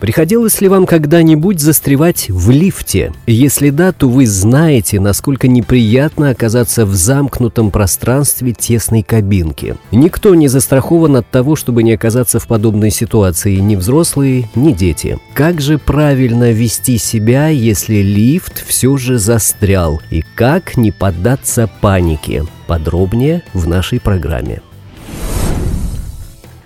Приходилось ли вам когда-нибудь застревать в лифте? Если да, то вы знаете, насколько неприятно оказаться в замкнутом пространстве тесной кабинки. Никто не застрахован от того, чтобы не оказаться в подобной ситуации ни взрослые, ни дети. Как же правильно вести себя, если лифт все же застрял? И как не поддаться панике? Подробнее в нашей программе.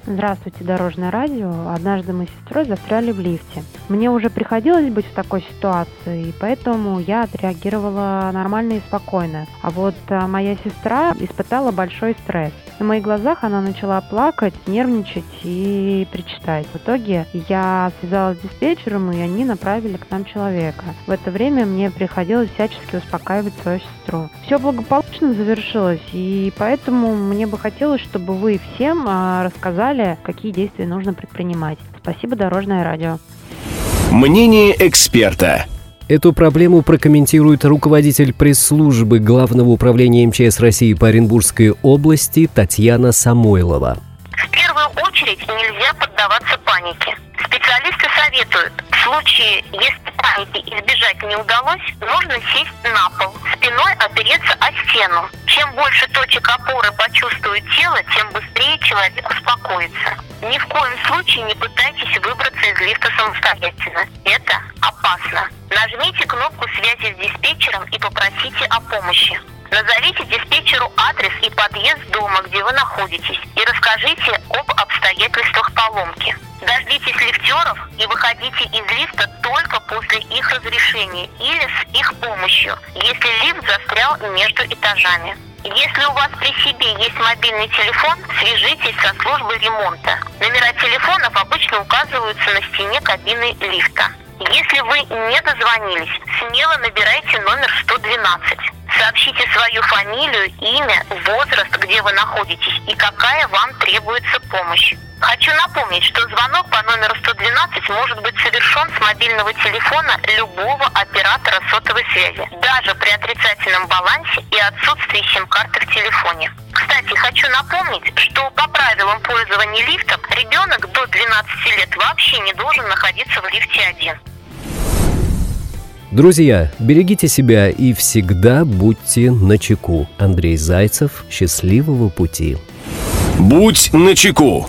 Здравствуйте, Дорожное радио. Однажды мы с сестрой застряли в лифте. Мне уже приходилось быть в такой ситуации, и поэтому я отреагировала нормально и спокойно. А вот а, моя сестра испытала большой стресс. На моих глазах она начала плакать, нервничать и причитать. В итоге я связалась с диспетчером, и они направили к нам человека. В это время мне приходилось всячески успокаивать свою сестру. Все благополучно завершилось, и поэтому мне бы хотелось, чтобы вы всем а, рассказали, далее, какие действия нужно предпринимать. Спасибо, Дорожное радио. Мнение эксперта. Эту проблему прокомментирует руководитель пресс-службы Главного управления МЧС России по Оренбургской области Татьяна Самойлова. В первую очередь нельзя поддаваться панике. Специалисты советуют, в случае, если паники избежать не удалось, нужно сесть на пол, спиной опереться о стену. Чем больше точек опоры почувствует тело, тем быстрее человек успокоится. Ни в коем случае не пытайтесь выбраться из лифта самостоятельно. Это опасно. Нажмите кнопку связи с диспетчером попросите о помощи. Назовите диспетчеру адрес и подъезд дома, где вы находитесь, и расскажите об обстоятельствах поломки. Дождитесь лифтеров и выходите из лифта только после их разрешения или с их помощью, если лифт застрял между этажами. Если у вас при себе есть мобильный телефон, свяжитесь со службой ремонта. Номера телефонов обычно указываются на стене кабины лифта. Если вы не дозвонились, смело набирайте номер 112. Сообщите свою фамилию, имя, возраст, где вы находитесь и какая вам требуется помощь. Хочу напомнить, что звонок по номеру 112 может быть совершен с мобильного телефона любого оператора сотовой связи, даже при отрицательном балансе и отсутствии сим-карты в телефоне. Кстати, хочу напомнить, что по правилам пользования лифтом ребенок до 12 лет вообще не должен находиться в лифте один. Друзья, берегите себя и всегда будьте начеку. Андрей Зайцев. Счастливого пути. Будь начеку.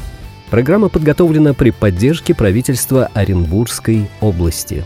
Программа подготовлена при поддержке правительства Оренбургской области.